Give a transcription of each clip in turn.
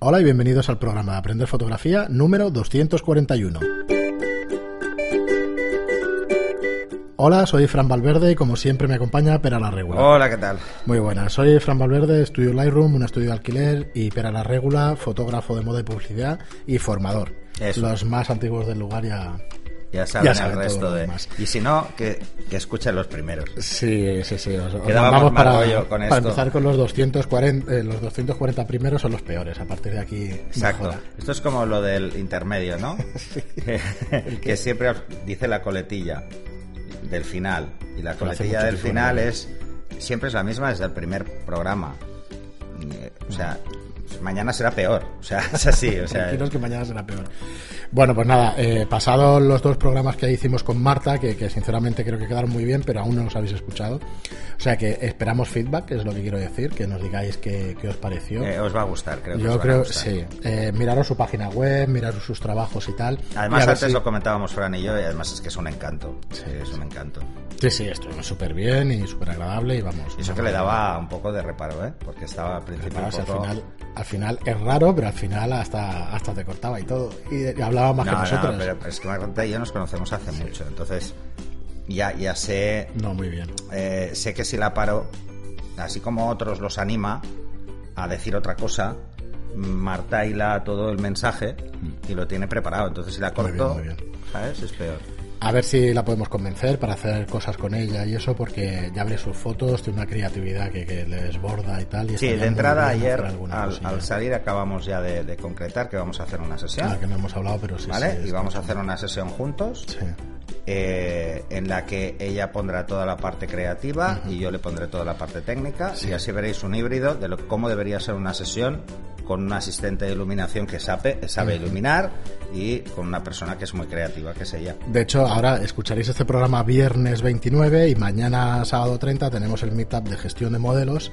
Hola y bienvenidos al programa de Aprender Fotografía número 241. Hola, soy Fran Valverde y como siempre me acompaña Pera la Regula. Hola, ¿qué tal? Muy buenas, soy Fran Valverde, estudio Lightroom, un estudio de alquiler y Pera la Regula, fotógrafo de moda y publicidad y formador. Eso. Los más antiguos del lugar ya... Ya saben, Ya el saben resto de... Y si no, que, que escuchen los primeros. Sí, sí, sí. Os, os Quedábamos para, con para esto. empezar con los 240, eh, los 240 primeros son los peores. A partir de aquí, Exacto. mejora. Esto es como lo del intermedio, ¿no? que, que siempre dice la coletilla del final. Y la coletilla del final es siempre es la misma desde el primer programa. Eh, O sea, mañana será peor. O sea, es así. O sea, Tranquilos que mañana será peor. Bueno, pues nada, eh, pasados los dos programas que hicimos con Marta, que, que sinceramente creo que quedaron muy bien, pero aún no los habéis escuchado. O sea que esperamos feedback, es lo que quiero decir, que nos digáis qué, qué os pareció. eh, os va a gustar, creo que os Yo van a creo, gustar. sí. Eh, miraros su página web, miraros sus trabajos y tal. Y Además, ver antes si- lo comentábamos Fran y yo, y además es que es un encanto. Sí, es un encanto. Sí, sí, estuvimos súper bien y súper agradable y vamos. Y eso que le daba un poco de reparo, ¿eh? Porque estaba al principio un si al poco... final, al final es raro, pero al final hasta, hasta te cortaba y todo. Y, y hablaba más No, que no, nosotros. pero es que Marta y yo nos conocemos hace mucho, entonces ya, ya sé, No, muy bien. eh, sé que si la paro, así como otros los anima a decir otra cosa, Marta hila todo el mensaje y lo tiene preparado, entonces si la Muy bien, corto, muy bien. ¿sabes? Es peor. A ver si la podemos convencer para hacer cosas con ella y eso, porque ya veré sus fotos, tiene una creatividad que, que le desborda y tal. Y Sí, de entrada ayer al, al salir acabamos ya de, de concretar que vamos a hacer una sesión, Ah, que no hemos hablado, pero sí. ¿vale? sí, y vamos a hacer una sesión juntos. Sí. eh, en la que ella pondrá toda la parte creativa y yo le pondré toda la parte técnica y así veréis un híbrido de lo, cómo debería ser una sesión con un asistente de iluminación que sabe, sabe iluminar y con una persona que es muy creativa, que es ella. De hecho, ahora escucharéis este programa viernes 29 y mañana sábado 30 tenemos el meetup de gestión de modelos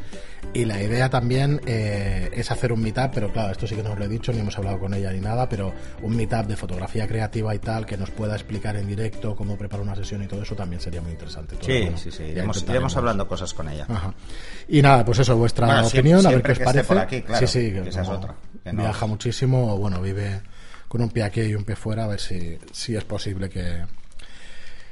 y la idea también eh, es hacer un meetup, pero claro, esto sí que no os lo he dicho, ni hemos hablado con ella ni nada, pero un meetup de fotografía creativa y tal que nos pueda explicar en directo cómo preparar una sesión y todo eso también sería muy interesante. Todo, Sí, bueno, sí, sí, iremos, hablando cosas con ella. Ajá. Y nada, pues eso, vuestra Bueno, opinión, a ver qué os parece. aquí, claro, sí, sí, que es como otra, que no- viaja muchísimo, o bueno, vive con un pie aquí y un pie fuera, a ver si, si es posible que,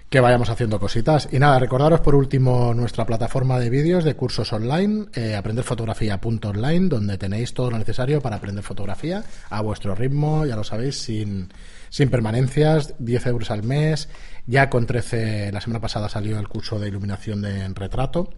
que vayamos haciendo cositas. Y nada, recordaros por último nuestra plataforma de vídeos de cursos online, eh, aprenderfotografía.online, donde tenéis todo lo necesario para aprender fotografía a vuestro ritmo, ya lo sabéis, sin, sin permanencias, 10 euros al mes. Ya con 13, la semana pasada salió el curso de iluminación de en retrato.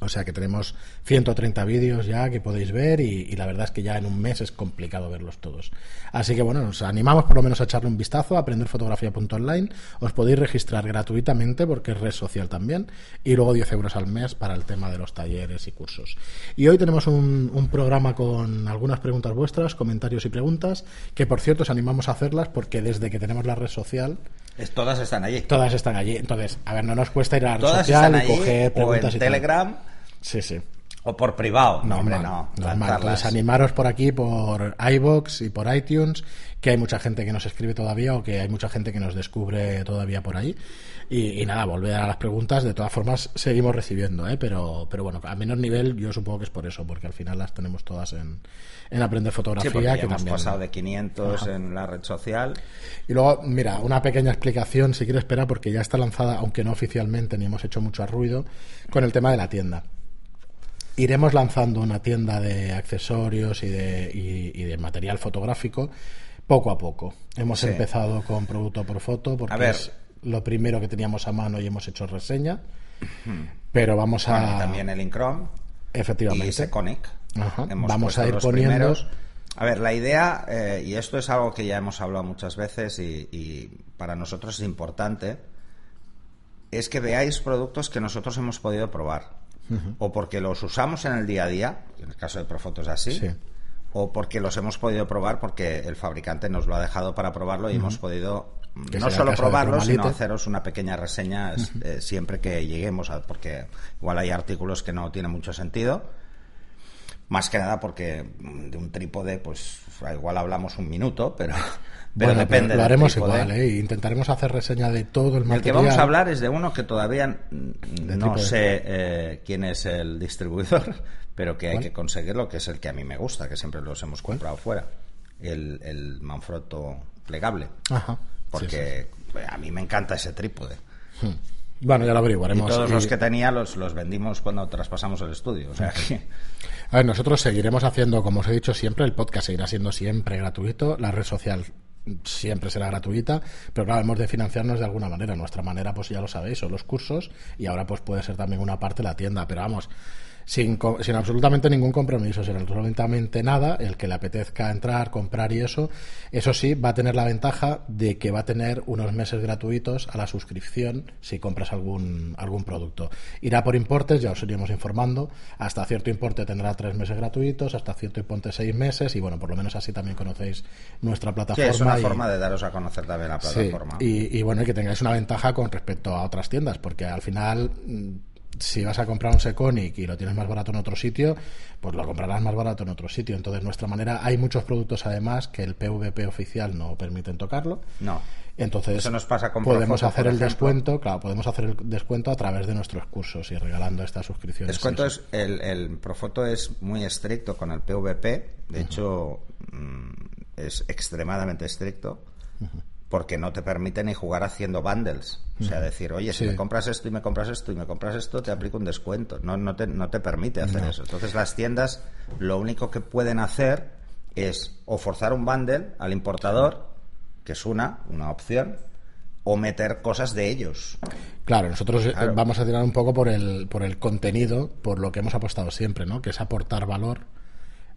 O sea que tenemos 130 vídeos ya que podéis ver y, la verdad es que ya en un mes es complicado verlos todos. Así que bueno, nos animamos por lo menos a echarle un vistazo a aprenderfotografía.online. Os podéis registrar gratuitamente porque es red social también y luego 10 euros al mes para el tema de los talleres y cursos. Y hoy tenemos un, un programa con algunas preguntas vuestras, comentarios y preguntas que por cierto os animamos a hacerlas porque desde que tenemos la red social Es- todas están allí. todas están allí. Entonces, a ver, no nos cuesta ir a la red social y coger o preguntas en y tal. Telegram Sí, sí. o por privado. No, hombre, no. normal. Entonces, animaros por aquí, por iBox y por iTunes, que hay mucha gente que nos escribe todavía o que hay mucha gente que nos descubre todavía por ahí. Y, y nada, volver a las preguntas. De todas formas, seguimos recibiendo, ¿eh? pero, pero bueno, a menor nivel, yo supongo que es por eso, porque al final las tenemos todas en, en Aprender Sí, Fotografía. ya que hemos también... pasado de 500 Ajá. en la red social. Y luego, mira, una pequeña explicación, si quieres esperar, porque ya está lanzada, aunque no oficialmente, ni hemos hecho mucho ruido, con el tema de la tienda. Iremos lanzando una tienda de accesorios y de, y, y de material fotográfico poco a poco. Hemos Sí. empezado con producto por foto, porque A ver. es lo primero que teníamos a mano y hemos hecho reseña. Pero vamos a. Bueno, también el Incrom efectivamente. y Seconic. Vamos a ir poniendo- primeros. A ver, la idea, eh, y esto es algo que ya hemos hablado muchas veces y, y para nosotros es importante, es que veáis productos que nosotros hemos podido probar. O porque los usamos en el día a día, en el caso de Profoto es así, Sí. O porque los hemos podido probar porque el fabricante nos lo ha dejado para probarlo y hemos podido Que no el solo probarlo, sino haceros una pequeña reseña es- eh, siempre que lleguemos, a- porque igual hay artículos que no tienen mucho sentido. Más que nada porque de un trípode, pues igual hablamos un minuto, pero, pero Bueno, depende. lo del haremos trípode. igual, ¿eh? Intentaremos hacer reseña de todo el El material. que vamos a hablar es de uno que todavía mm, no sé eh, quién es el distribuidor, pero que hay que conseguirlo, que es el que a mí me gusta, que siempre los hemos ¿Cuál? comprado fuera. El, el Manfrotto plegable. Ajá. Porque a mí me encanta ese trípode. Sí. Bueno, ya lo Y averiguaremos. todos los que tenía los, los vendimos cuando traspasamos el estudio. O sea que A ver, nosotros seguiremos haciendo, como os he dicho siempre, el podcast seguirá siendo siempre gratuito, la red social siempre será gratuita, pero claro, hemos de financiarnos de alguna manera. Nuestra manera, pues ya lo sabéis, son los cursos y ahora pues puede ser también una parte la tienda, pero vamos, sin, sin absolutamente ningún compromiso, sin absolutamente nada, el que le apetezca entrar, comprar y eso, eso sí, va a tener la ventaja de que va a tener unos meses gratuitos a la suscripción si compras algún, algún producto. Irá por importes, ya os iríamos informando, hasta cierto importe tendrá tres meses gratuitos, hasta cierto importe seis meses y bueno, por lo menos así también conocéis nuestra sí, plataforma. es una y- forma de daros a conocer también la Sí, plataforma. y, y bueno, y que tengáis una ventaja con respecto a otras tiendas, porque al final, mm, si vas a comprar un Seconic y lo tienes más barato en otro sitio, pues lo comprarás más barato en otro sitio. Entonces, nuestra manera, hay muchos productos además que el PVP oficial no permiten tocarlo. No. Entonces, Eso nos pasa con podemos Profoto, hacer el descuento, claro, podemos hacer el descuento a través de nuestros cursos y regalando estas suscripciones. Descuento Sí, es el, el Profoto es muy estricto con el PVP, de hecho mm, es extremadamente estricto porque no te permite ni jugar haciendo bundles. O sea, decir, oye, si me compras esto y me compras esto y me compras esto, te aplico un descuento. No, no, te, no te permite hacer eso. Entonces las tiendas lo único que pueden hacer es o forzar un bundle al importador, que es una, una opción, o meter cosas de ellos. Claro, nosotros eh, Claro. vamos a tirar un poco por el, por el contenido, por lo que hemos apostado siempre, ¿no? Que es aportar valor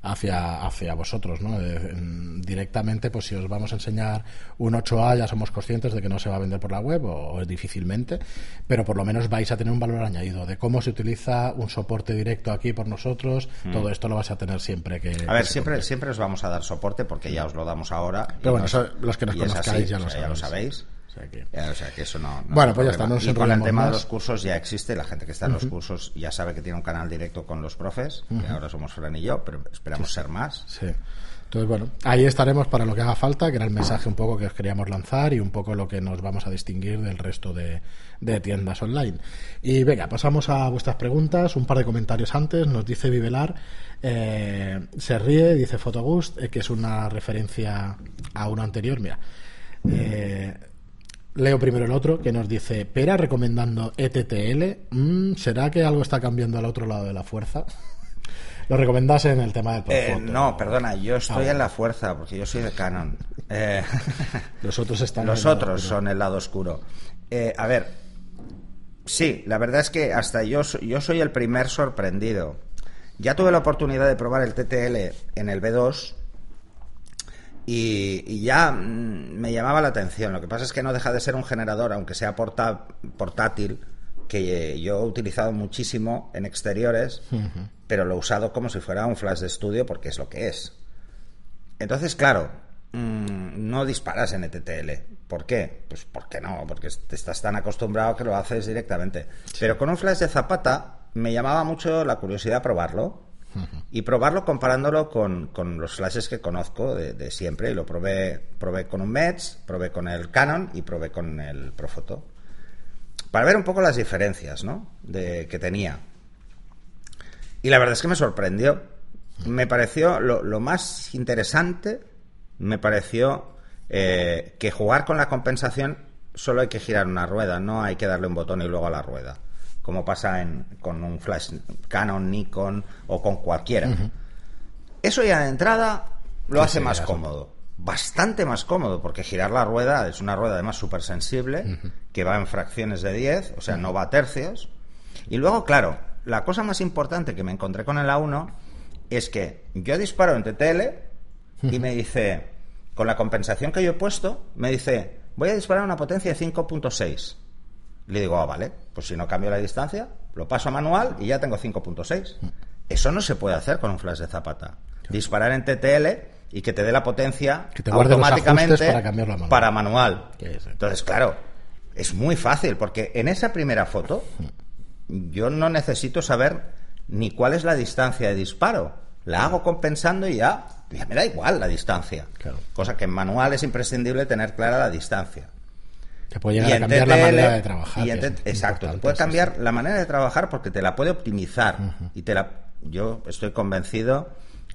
hacia, hacia vosotros, ¿no? Eh, en- directamente, pues si os vamos a enseñar un 8A, ya somos conscientes de que no se va a vender por la web, o, o difícilmente, pero por lo menos vais a tener un valor añadido de cómo se utiliza un soporte directo aquí por nosotros, todo esto lo vas a tener siempre que... Mm. A ver, que siempre, siempre os vamos a dar soporte porque ya os lo damos ahora. Pero bueno, nos- eso, los que nos conozcáis así, ya, o lo sea, ya lo sabéis. Sabéis. O sea que- Ya, o sea, que eso no. no Bueno, es pues ya está, no Y con el tema de los cursos ya existe. La gente que está en los cursos ya sabe que tiene un canal directo con los profes. que ahora somos Fran y yo, pero esperamos ser más. Sí. Entonces, bueno, ahí estaremos para lo que haga falta, que era el mensaje un poco que os queríamos lanzar y un poco lo que nos vamos a distinguir del resto de, de tiendas online. Y venga, pasamos a vuestras preguntas. Un par de comentarios antes. Nos dice Vivelar, eh, se ríe, dice Fotogust, eh, que es una referencia a uno anterior. Mira, eh, leo primero el otro, que nos dice, Pera recomendando ETTL. Mm, ¿Será que algo está cambiando al otro lado de la fuerza? Lo recomendás en el tema del Eh, no, perdona, yo estoy Ah, en la fuerza porque yo soy de Canon. Eh, Los otros están. Los otros son el lado oscuro. Eh, a ver, sí, la verdad es que hasta yo, yo soy el primer sorprendido. Ya tuve la oportunidad de probar el TTL en el B2 y, y ya mm, me llamaba la atención. Lo que pasa es que no deja de ser un generador, aunque sea porta- portátil, que yo he utilizado muchísimo en exteriores, pero lo he usado como si fuera un flash de estudio porque es lo que es. Entonces, claro, mm, no disparas en ETTL. ¿Por qué? Pues porque no, porque te estás tan acostumbrado que lo haces directamente. Pero con un flash de zapata me llamaba mucho la curiosidad probarlo. Y probarlo comparándolo con, con los flashes que conozco de, siempre. Y lo probé, probé con un Mets, probé con el Canon y probé con el Profoto. Para ver un poco las diferencias ¿no? de, que tenía. Y la verdad es que me sorprendió. Me pareció lo, lo más interesante, me pareció eh, que jugar con la compensación solo hay que girar una rueda, no hay que darle un botón y luego a la rueda, como pasa en, con un flash Canon, Nikon o con cualquiera. Eso ya de entrada lo hace más cómodo. Bastante más cómodo, porque girar la rueda es una rueda además súper sensible, que va en fracciones de 10, o sea, no va a tercios. Y luego, claro, la cosa más importante que me encontré con el A1 es que yo disparo en TTL y me dice, con la compensación que yo he puesto, me dice, voy a disparar a una potencia de 5.6. Le digo, ah, vale, pues si no cambio la distancia, lo paso a manual y ya tengo 5.6. Eso no se puede hacer con un flash de zapata. Disparar en TTL y que te dé la potencia Que te los automáticamente para cambiarlo a manual. para Entonces, claro, es muy fácil porque en esa primera foto yo no necesito saber ni cuál es la distancia de disparo. la hago compensando y ya, ya me da igual la distancia. Claro. Cosa que en manual es imprescindible tener clara la distancia. Que puede llegar Y a cambiar la manera de trabajar. y exacto, te puede cambiar sí. la manera de trabajar porque te la puede optimizar. Y te la, yo estoy convencido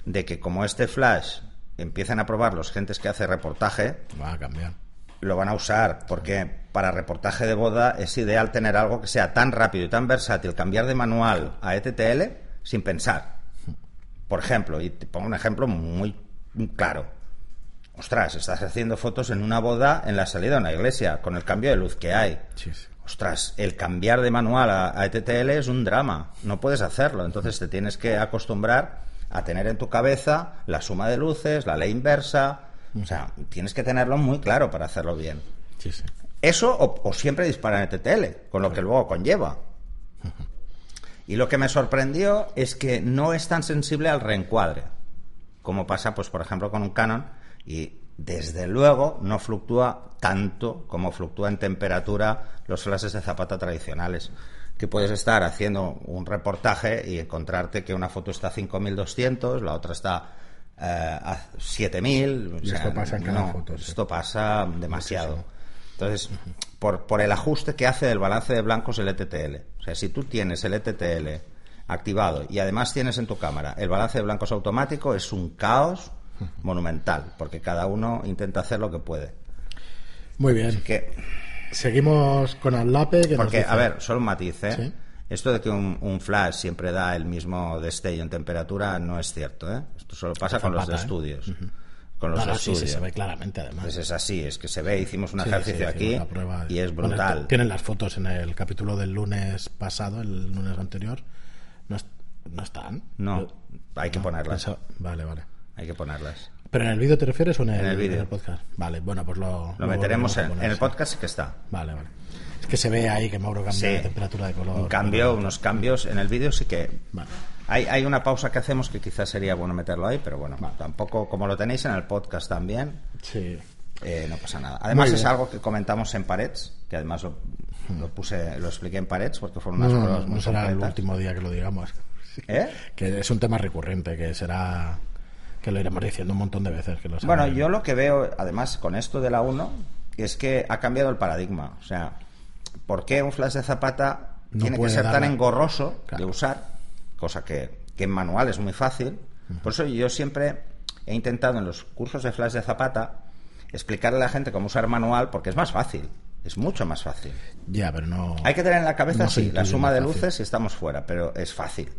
de que como este flash empiecen a probar los gentes que hace reportaje, Va a cambiar. lo van a usar porque para reportaje de boda es ideal tener algo que sea tan rápido y tan versátil, cambiar de manual a ETTL sin pensar. Por ejemplo, y te pongo un ejemplo muy claro. Ostras, estás haciendo fotos en una boda en la salida de una iglesia, con el cambio de luz que hay. Sí, sí. Ostras, el cambiar de manual a, a ETTL es un drama. No puedes hacerlo. Entonces te tienes que acostumbrar a tener en tu cabeza la suma de luces, la ley inversa. O sea, tienes que tenerlo muy claro para hacerlo bien. Sí, sí. Eso o, o siempre en ETTL, con lo que luego conlleva. Y lo que me sorprendió es que no es tan sensible al reencuadre, como pasa, pues, por ejemplo, con un Canon, y desde luego no fluctúa tanto como fluctúa en temperatura los flashes de zapata tradicionales. Que puedes estar haciendo un reportaje y encontrarte que una foto está a 5200, la otra está eh, a 7000. Y esto pasa en cada no, foto, sí. Esto pasa demasiado. Entonces, por, por el ajuste que hace del balance de blancos el ETTL. O sea, si tú tienes el ETTL activado y además tienes en tu cámara el balance de blancos automático, es un caos monumental, porque cada uno intenta hacer lo que puede. Muy bien. Que, Seguimos con. Que nos porque, dice- a ver, solo un matiz, ¿eh? Sí. Esto de que un, un flash siempre da el mismo destello en temperatura no es cierto, ¿eh? Esto solo pasa con los de Zapata, ¿eh? estudios. Con los no, sí, se ve claramente, además. Pues es así, es que se ve, hicimos un Sí, ejercicio sí, aquí prueba. y es Bueno, brutal. tienen las fotos en el capítulo del lunes pasado, el lunes anterior. No, no están. No, Yo- hay que no, ponerlas. pensaba- Vale, vale. Hay que ponerlas. ¿Pero en el vídeo te refieres o en el, En el en el podcast? Vale, bueno, pues lo... Lo meteremos en, el podcast sí que está. Vale, vale. Es que se ve ahí que Mauro cambia Sí. de temperatura de color. Un cambio, unos cambios. En el vídeo sí que Vale. hay, hay una pausa que hacemos que quizás sería bueno meterlo ahí, pero bueno, tampoco, como lo tenéis en el podcast también, Sí. eh, no pasa nada. Además es algo que comentamos en Parets, que además lo, lo puse, lo expliqué en Parets porque fueron unas no, pruebas no, muy no será el último día que lo digamos. ¿Eh? Que es un tema recurrente, que será... Que lo iremos diciendo un montón de veces. Que lo Bueno, yo lo que veo, además, con esto de la 1, es que ha cambiado el paradigma. O sea, ¿por qué un flash de zapata No tiene que ser tan engorroso Claro. de usar? Cosa que, que en manual es muy fácil. Por eso yo siempre he intentado en los cursos de flash de zapata explicarle a la gente cómo usar manual porque es más fácil. Es mucho más fácil. Ya, pero no... Hay que tener en la cabeza, No sí, la suma de luces y estamos fuera, pero es fácil.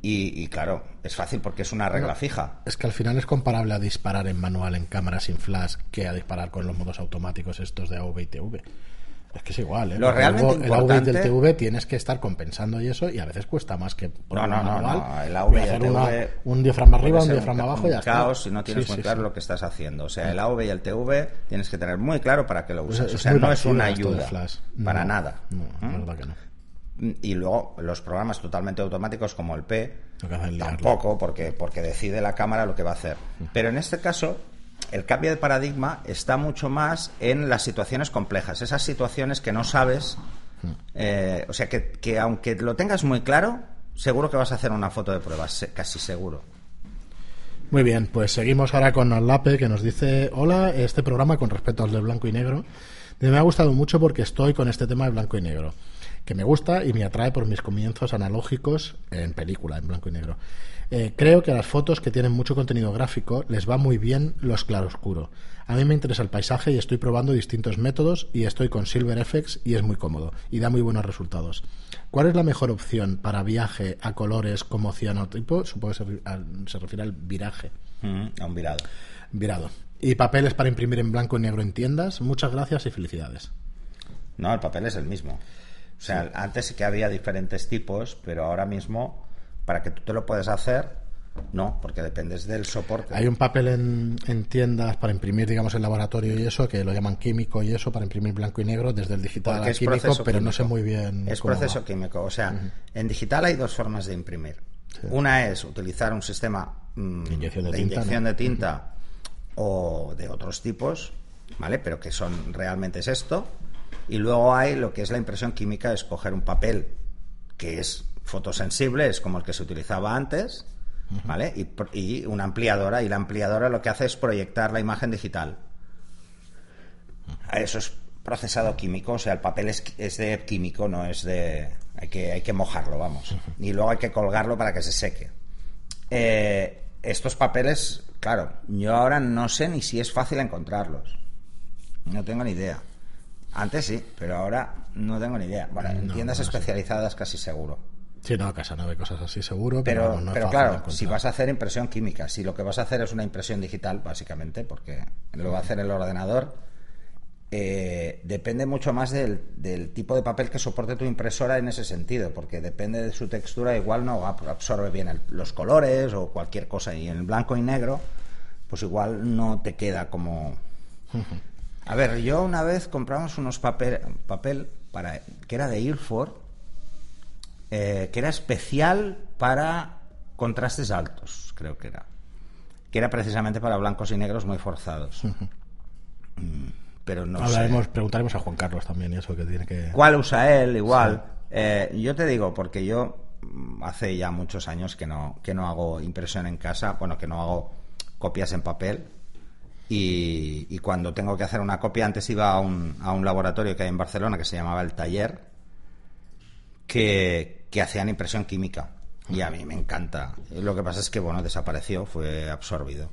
Y, y claro, es fácil porque es una regla fija. Es que al final es comparable a disparar en manual en cámara sin flash que a disparar con los modos automáticos estos de AV y TV. Es que es igual, ¿eh? Lo realmente luego el AV del importante- TV tienes que estar compensando y eso, y a veces cuesta más que No, no, no, manual. no, el AV a y el hacer TV una- un diafragma arriba, un diafragma ca- abajo y ya un está. caos si no tienes Sí, muy sí, claro sí. lo que estás haciendo. O sea, el AV y el TV tienes que tener muy claro para qué lo Pues usas. es o sea, no es una ayuda. flash. Para nada. No, ¿Mm? la verdad que no. Y luego los programas totalmente automáticos como el P, tampoco, porque, porque decide la cámara lo que va a hacer. Pero en este caso, el cambio de paradigma está mucho más en las situaciones complejas, esas situaciones que no sabes, eh, o sea, que, que aunque lo tengas muy claro, seguro que vas a hacer una foto de pruebas, se- casi seguro. Muy bien, pues seguimos ahora con Alape que nos dice, hola, este programa con respecto al de blanco y negro, me ha gustado mucho porque estoy con este tema de blanco y negro, que me gusta y me atrae por mis comienzos analógicos en película, en blanco y negro. Eh, creo que a las fotos que tienen mucho contenido gráfico les va muy bien los claroscuro. A mí me interesa el paisaje y estoy probando distintos métodos y estoy con Silver FX y es muy cómodo y da muy buenos resultados. ¿Cuál es la mejor opción para viaje a colores como cianotipo? Supongo que se, refiere al viraje. A un virado. Virado. Y papeles para imprimir en blanco y negro en tiendas. Muchas gracias y felicidades. No, el papel es el mismo. O sea, antes sí que había diferentes tipos, pero ahora mismo, para que tú te lo puedas hacer, no, porque dependes del soporte. Hay un papel en, en tiendas para imprimir, digamos, en laboratorio y eso, que lo llaman químico y eso, para imprimir blanco y negro desde el digital al es químico, proceso pero no químico. sé muy bien. Es cómo proceso va. químico. O sea, en digital hay dos formas de imprimir. Una es utilizar un sistema mm, Inyección de tinta, inyección ¿no? de tinta o de otros tipos, ¿vale? Pero que son realmente es esto. Y luego hay lo que es la impresión química, es coger un papel que es fotosensible, es como el que se utilizaba antes, ¿vale? Y, una ampliadora, y la ampliadora lo que hace es proyectar la imagen digital. Eso es procesado químico, o sea, el papel es, es de químico, no es de... Hay que, hay que mojarlo, vamos. Y luego hay que colgarlo para que se seque. Eh, estos papeles, claro, yo ahora no sé ni si es fácil encontrarlos. No tengo ni idea. Antes sí, pero ahora no tengo ni idea. Bueno, en No, tiendas no especializadas casi seguro. Sí, no, Casanova y cosas así seguro, pero, Pero, vamos, no pero claro, si vas a hacer impresión química, si lo que vas a hacer es una impresión digital, básicamente, porque lo va a hacer el ordenador, eh, depende mucho más del, del tipo de papel que soporte tu impresora en ese sentido, porque depende de su textura, igual no ab- absorbe bien el- los colores o cualquier cosa, y en blanco y negro, pues igual no te queda como... A ver, yo una vez compramos unos papel, papel para, que era de Ilford, eh, que era especial para contrastes altos, creo que era. Que era precisamente para blancos y negros muy forzados. Mm, Pero no Hablaremos, sé. preguntaremos a Juan Carlos también eso que tiene que... ¿Cuál usa él? Igual. Eh, yo te digo, porque yo mm, hace ya muchos años que no, que no hago impresión en casa, bueno, que no hago copias en papel. Y, y cuando tengo que hacer una copia, antes iba a un, a un laboratorio que hay en Barcelona que se llamaba El Taller, que, que hacían impresión química. Y a mí me encanta. Lo que pasa es que, bueno, desapareció, fue absorbido.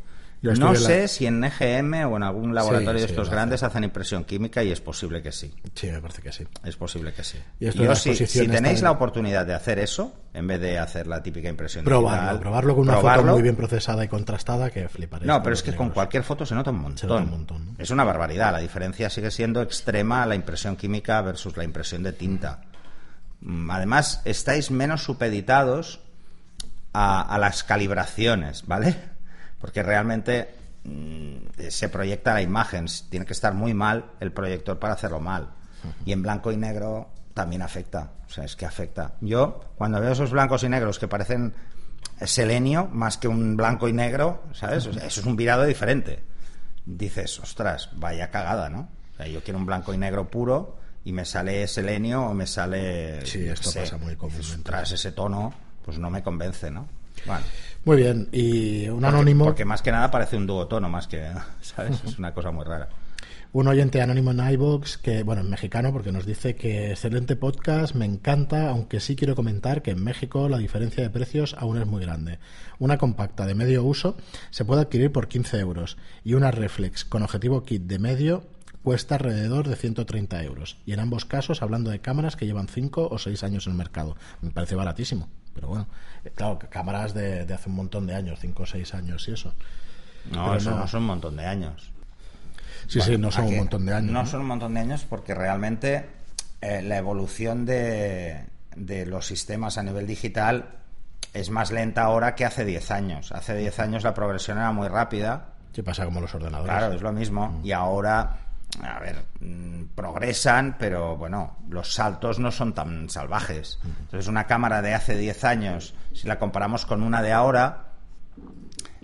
No la- sé si en EGM o en algún laboratorio Sí, de estos grandes hacen impresión química y es posible que sí. Sí, me parece que sí. Es posible que sí. Y esto Yo si tenéis la oportunidad de hacer eso, en vez de hacer la típica impresión Probarlo, digital, probarlo con una probarlo. foto muy bien procesada y contrastada que fliparéis. No, pero es que con cualquier foto se nota un montón. Se nota un montón, ¿no? Es una barbaridad. La diferencia sigue siendo extrema la impresión química versus la impresión de tinta. Mm, Además, estáis menos supeditados a, a las calibraciones, ¿vale? Porque realmente mm, se proyecta la imagen. Tiene que estar muy mal el proyector para hacerlo mal. Y en blanco y negro también afecta. O sea, es que afecta. Yo, cuando veo esos blancos y negros que parecen selenio más que un blanco y negro, ¿sabes? O sea, eso es un virado diferente. Dices, ostras, vaya cagada, ¿no? O sea, yo quiero un blanco y negro puro y me sale selenio o me sale. Sí, esto pasa muy comúnmente. Ostras, ese tono, pues no me convence, ¿no? Muy bien, y un anónimo, Porque más que nada parece un duotono, más que. ¿Sabes? Es una cosa muy rara. un oyente anónimo en iVoox, que, bueno, en mexicano, porque nos dice que excelente podcast, me encanta, aunque sí quiero comentar que en México la diferencia de precios aún es muy grande. Una compacta de medio uso se puede adquirir por 15 euros y una reflex con objetivo kit de medio cuesta alrededor de 130 euros. Y en ambos casos, hablando de cámaras que llevan 5 o 6 años en el mercado. Me parece baratísimo, pero bueno, eh, claro, cámaras de, de hace un montón de años, 5 o 6 años y eso. No, Pero eso no. no. son un montón de años. Sí, sí, no son ¿A un montón de años. No, ¿no? son un montón de años porque realmente eh, la evolución de, de los sistemas a nivel digital es más lenta ahora que hace 10 años. Hace 10 años la progresión era muy rápida. ¿Qué pasa como los ordenadores? Claro, es lo mismo. Y ahora, a ver, mm, progresan, pero bueno, los saltos no son tan salvajes. Entonces, una cámara de hace 10 años, si la comparamos con una de ahora,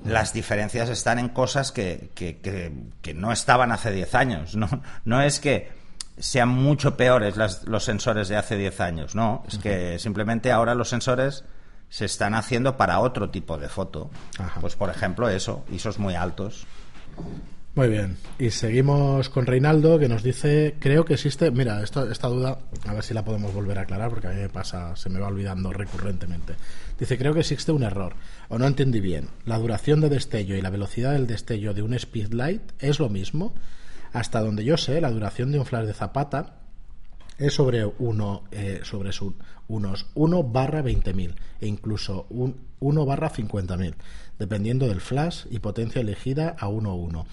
las diferencias están en cosas que, que- que- que no estaban hace 10 años. No, no es que sean mucho peores las- los sensores de hace 10 años, no. Es que simplemente ahora los sensores se están haciendo para otro tipo de foto. Ajá. Pues, por ejemplo, eso, ISOs muy altos. Muy bien. Y seguimos con Reinaldo, que nos dice, creo que existe, mira, esto, esta duda, a ver si la podemos volver a aclarar, porque a mí me pasa, se me va olvidando recurrentemente. Dice, creo que existe un error, o no entendí bien. La duración de destello y la velocidad del destello de un speedlight es lo mismo. Hasta donde yo sé, la duración de un flash de zapata es sobre uno eh, sobre su- unos 1 barra 20.000 e incluso un 1 barra 50.000 dependiendo del flash y potencia elegida a 1.1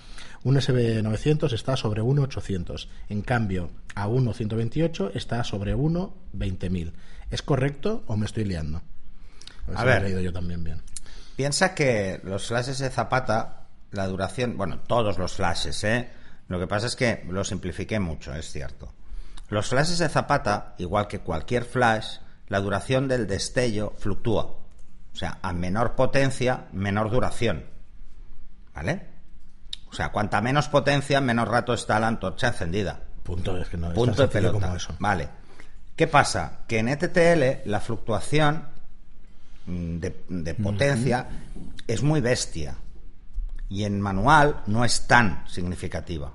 un SB900 está sobre 1.800 en cambio a 1.128 está sobre 1.20.000 ¿es correcto o me estoy liando? A si ver. leído yo también bien Piensa que los flashes de Zapata, la duración, bueno, todos los flashes, ¿eh? Lo que pasa es que lo simplifiqué mucho, es cierto. Los flashes de Zapata, igual que cualquier flash, la duración del destello fluctúa. O sea, a menor potencia, menor duración. ¿Vale? O sea, cuanta menos potencia, menor rato está la antorcha encendida. punto es que no Punto de pelota. como eso Vale. ¿Qué pasa? Que en ETTL la fluctuación mm, de, de potencia es muy bestia. Y en manual no es tan significativa.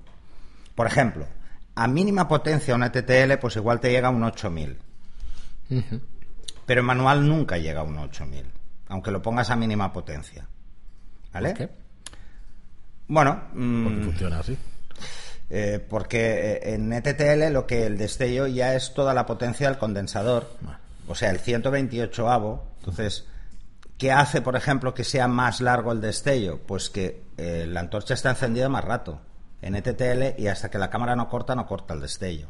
Por ejemplo, a mínima potencia una TTL, pues igual te llega a un 8000. Pero en manual nunca llega a un 8000, aunque lo pongas a mínima potencia. ¿Vale? ¿Por qué? Bueno, Porque mm, funciona así. eh, porque eh, en ETTL lo que el destello ya es toda la potencia del condensador, o sea, el 128 avo. Entonces, ¿qué hace, por ejemplo, que sea más largo el destello? Pues que eh, la antorcha está encendida más rato en ETTL y hasta que la cámara no corta, no corta el destello.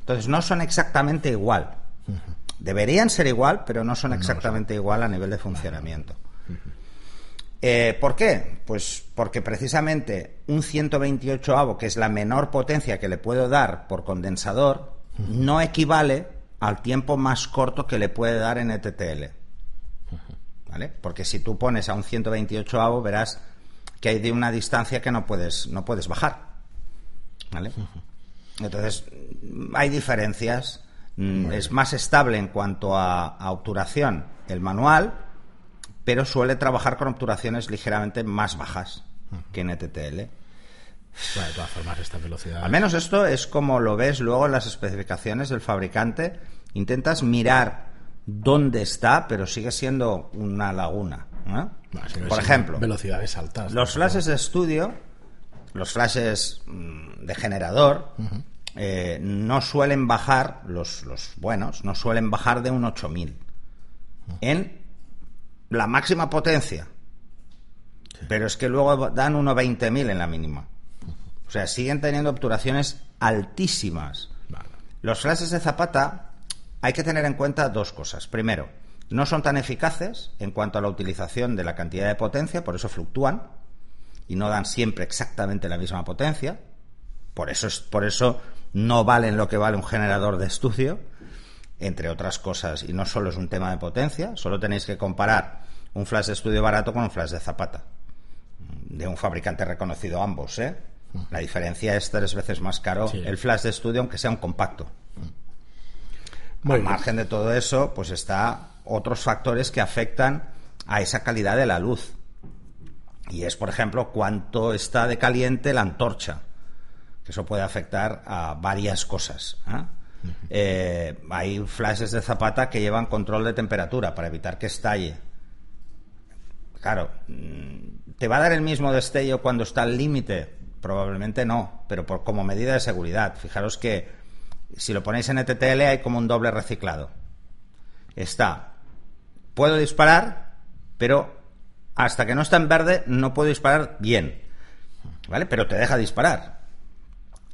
Entonces, no son exactamente igual. Deberían ser igual, pero no son exactamente igual a nivel de funcionamiento. Eh, ¿Por qué? Pues porque precisamente un 128 avo, que es la menor potencia que le puedo dar por condensador, no equivale al tiempo más corto que le puede dar en ETTL. ¿Vale? Porque si tú pones a un 128 avo, verás que hay de una distancia que no puedes, no puedes bajar. ¿Vale? Entonces, hay diferencias. Mm, Es más estable en cuanto a, a obturación el manual, pero suele trabajar con obturaciones ligeramente más bajas que en ETTL. Bueno, de todas formas, esta velocidad. Al menos esto es como lo ves luego en las especificaciones del fabricante. Intentas mirar dónde está, pero sigue siendo una laguna. Sí, Por ejemplo, Velocidades altas. los flashes de estudio, los flashes mm, de generador, eh, no suelen bajar, los, los buenos, no suelen bajar de un 8000 en la máxima potencia. Pero es que luego dan unos 20.000 en la mínima. O sea, siguen teniendo obturaciones altísimas. Vale. Los flashes de zapata hay que tener en cuenta dos cosas. Primero, no son tan eficaces en cuanto a la utilización de la cantidad de potencia, por eso fluctúan y no dan siempre exactamente la misma potencia. Por eso, es- por eso no valen lo que vale un generador de estudio, entre otras cosas. Y no solo es un tema de potencia, solo tenéis que comparar un flash de estudio barato con un flash de zapata. De un fabricante reconocido ambos, ¿eh? La diferencia es tres veces más caro Sí. el flash de estudio, aunque sea un compacto. Muy Al bien. margen de todo eso, pues está otros factores que afectan a esa calidad de la luz. Y es, por ejemplo, cuánto está de caliente la antorcha. Que eso puede afectar a varias cosas. ¿eh? Eh, hay flashes de zapata que llevan control de temperatura para evitar que estalle. Claro, mm, ¿te va a dar el mismo destello cuando está al límite? Probablemente no, pero por, como medida de seguridad. Fijaros que si lo ponéis en ETTL hay como un doble reciclado. Está, puedo disparar, pero hasta que no está en verde no puedo disparar bien. ¿Vale? Pero te deja disparar.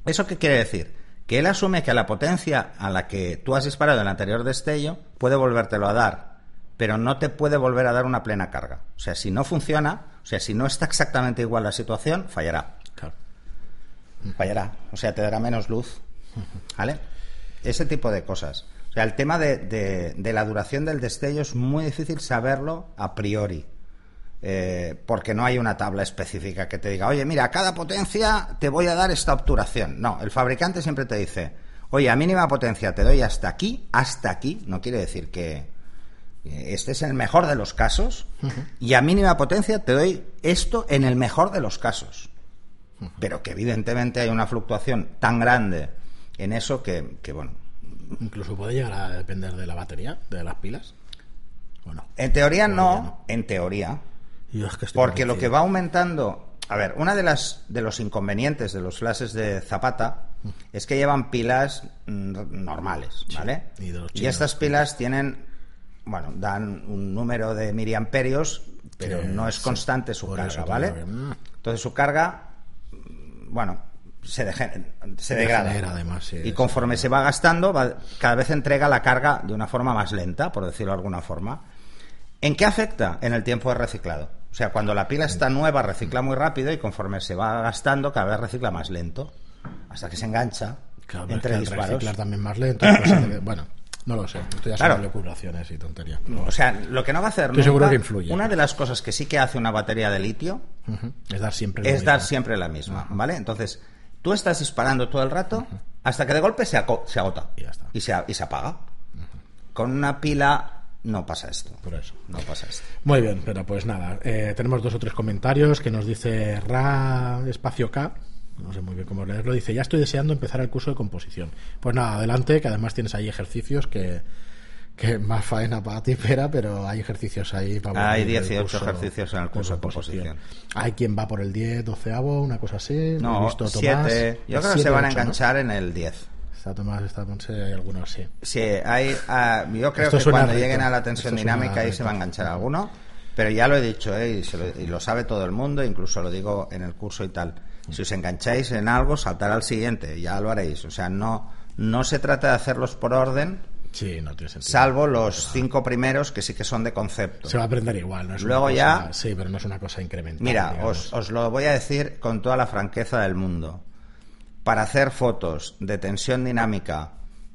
¿Eso qué quiere decir? Que él asume que a la potencia a la que tú has disparado en el anterior destello puede volvértelo a dar, pero no te puede volver a dar una plena carga. O sea, si no funciona, o sea, si no está exactamente igual la situación, fallará. Claro. Fallará. O sea, te dará menos luz. ¿Vale? Ese tipo de cosas. O sea, el tema de, de- de la duración del destello es muy difícil saberlo a priori. Eh, porque no hay una tabla específica que te diga, oye, mira, a cada potencia te voy a dar esta obturación. No, el fabricante siempre te dice, oye, a mínima potencia te doy hasta aquí, hasta aquí. No quiere decir que este es el mejor de los casos. Y a mínima potencia te doy esto en el mejor de los casos. Pero que evidentemente hay una fluctuación tan grande en eso que, que, bueno, Incluso puede llegar a depender de la batería, de las pilas. ¿O no? en teoría no, no. en teoría, Yo es que estoy porque lo que va aumentando, a ver, una de las de los inconvenientes de los flashes de Zapata es que llevan pilas mm, normales, ¿vale? y estas pilas tienen, bueno, dan un número de miliamperios, pero no es sí. constante su carga, ¿vale? mm. Entonces su carga, mm, bueno, se, deje- se degrada. degenera, además, sí, y conforme se va gastando, va- cada vez entrega la carga de una forma más lenta, por decirlo de alguna forma. ¿En qué afecta? En el tiempo de reciclado. O sea, cuando la pila está nueva, recicla muy rápido y conforme se va gastando, cada vez recicla más lento. Hasta que se engancha Claro, pero es entre que disparos. reciclar también más lento. pues bueno, no lo sé. Esto ya Claro. locuraciones y tonterías. O sea, lo que no va a hacer Estoy seguro que influye. Una de las cosas que sí que hace una batería de litio. Es dar siempre lo es dar siempre la misma, ¿vale? Entonces, tú estás disparando todo el rato hasta que de golpe se, agota Y ya está. y se, a- y se apaga. Con una pila no pasa esto. Por eso. No pasa esto. Muy bien, pero pues nada, eh, tenemos dos o tres comentarios que nos dice Ra Espacio K, no sé muy bien cómo leerlo, dice, ya estoy deseando empezar el curso de composición. Pues nada, adelante, que además tienes ahí ejercicios que, que más faena para ti, Pera, pero hay ejercicios ahí para Hay volver el 18 curso ejercicios en el curso de composición. Hay quien va por el 10, 12 una cosa así. He No, visto a Tomás, 7. Yo creo que se 7, van a 8, ¿no? enganchar en el 10. Está Tomás, está Monse, hay algunos sí. Sí, hay, ah, yo creo Esto que cuando reto. lleguen a la tensión Esto dinámica ahí se va a enganchar alguno. Pero ya lo he dicho, ¿eh? y, se lo, y lo sabe todo el mundo, incluso lo digo en el curso y tal. Si os engancháis en algo, saltar al siguiente, ya lo haréis. O sea, no, no se trata de hacerlos por orden, Sí, no tiene sentido. salvo los cinco primeros que sí que son de concepto. Se va a aprender igual, ¿no? Es una Luego cosa- ya- Sí, pero no es una cosa incremental. Mira, os, os lo voy a decir con toda la franqueza del mundo. Para hacer fotos de tensión dinámica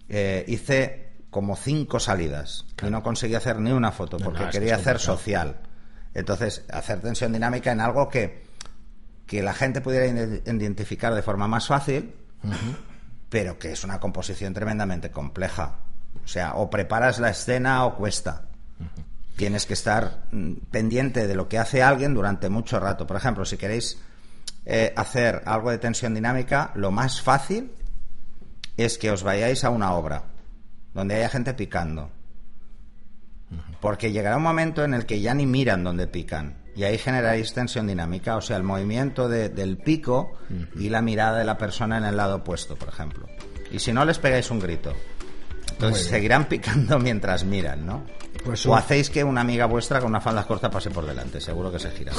eh, hice como cinco salidas y no conseguí hacer ni una foto porque no, quería hacer complicado. social. Entonces, hacer tensión dinámica en algo que, que la gente pudiera ide- identificar de forma más fácil, pero que es una composición tremendamente compleja. O sea, o preparas la escena o cuesta. Tienes que estar mm, pendiente de lo que hace alguien durante mucho rato. Por ejemplo, si queréis eh, hacer algo de tensión dinámica, lo más fácil es que os vayáis a una obra donde haya gente picando. Porque llegará un momento en el que ya ni miran donde pican. Y ahí generaréis tensión dinámica, o sea, el movimiento de- del pico y la mirada de la persona en el lado opuesto, por ejemplo. Y si no, les pegáis un grito. Entonces bien. seguirán picando mientras miran, ¿no? Pues o hacéis que una amiga vuestra con una falda corta pase por delante, seguro que se gira.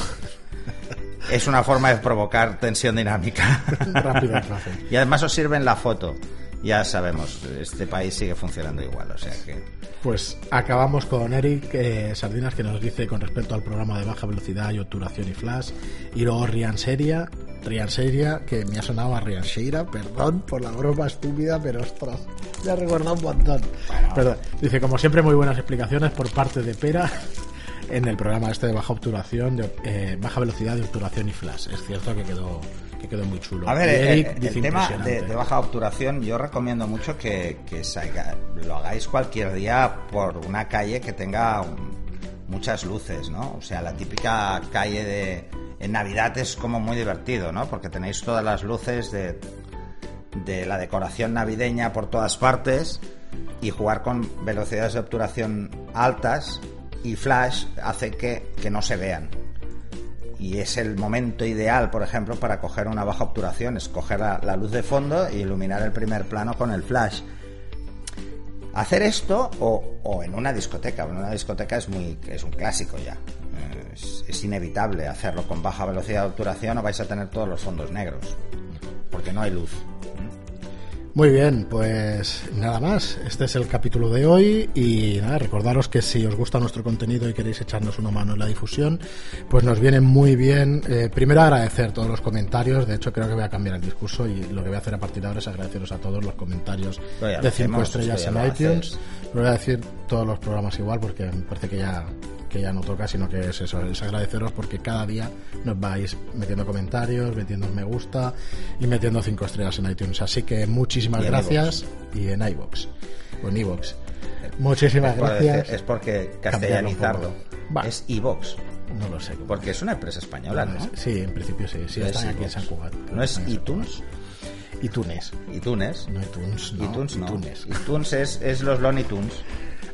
es una forma de provocar tensión dinámica. Rápido y además os sirve en la foto. Ya sabemos, este país sigue funcionando igual, o sea que... Pues acabamos con Eric eh, Sardinas que nos dice con respecto al programa de baja velocidad y obturación y flash. Y luego Rian Seria, Rian Seria, que me ha sonado a Rian Sheira, perdón por la broma estúpida, pero ostras, me ha recordado un montón. Perdón. Dice, como siempre, muy buenas explicaciones por parte de Pera en el programa este de baja obturación, de, eh, baja velocidad de obturación y flash. Es cierto que quedó, que quedó muy chulo. A ver, eh, Eric el tema de, baja obturación, yo recomiendo mucho que, que salga- lo hagáis cualquier día por una calle que tenga muchas luces, ¿no? O sea, la típica calle de... En Navidad es como muy divertido, ¿no? Porque tenéis todas las luces de, de la decoración navideña por todas partes y jugar con velocidades de obturación altas y flash hace que, que no se vean. Y es el momento ideal, por ejemplo, para coger una baja obturación, es coger la, luz de fondo e iluminar el primer plano con el flash. Hacer esto o, en una discoteca. En una discoteca es muy es un clásico ya. Es, es inevitable hacerlo con baja velocidad de obturación o vais a tener todos los fondos negros. Porque no hay luz. Muy bien, pues nada más. Este es el capítulo de hoy y nada, recordaros que si os gusta nuestro contenido y queréis echarnos una mano en la difusión, pues nos viene muy bien. eh, primero agradecer todos los comentarios. De hecho, creo que voy a cambiar el discurso y lo que voy a hacer a partir de ahora es agradeceros a todos los comentarios lo de 5 hacemos, estrellas ya en iTunes. Lo voy a decir todos los programas igual porque me parece que ya que ya no toca, sino que es eso, es agradeceros porque cada día nos vais metiendo comentarios, metiendo me gusta y metiendo cinco estrellas en iTunes. Así que muchísimas Y gracias y en iVoox o en iVoox. Muchísimas gracias. es porque castellanizarlo. Es iVox. No lo sé. Porque es una empresa española, ¿no? Sí, en principio sí. Sí, Es están aquí en iVoox. San Cugat. ¿No es en San iTunes? Cugat. iTunes. iTunes. No iTunes, no. iTunes no. iTunes. iTunes es, es los Looney Tunes.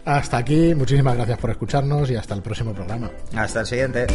Hasta aquí, muchísimas gracias por escucharnos y hasta el próximo programa. Hasta el siguiente.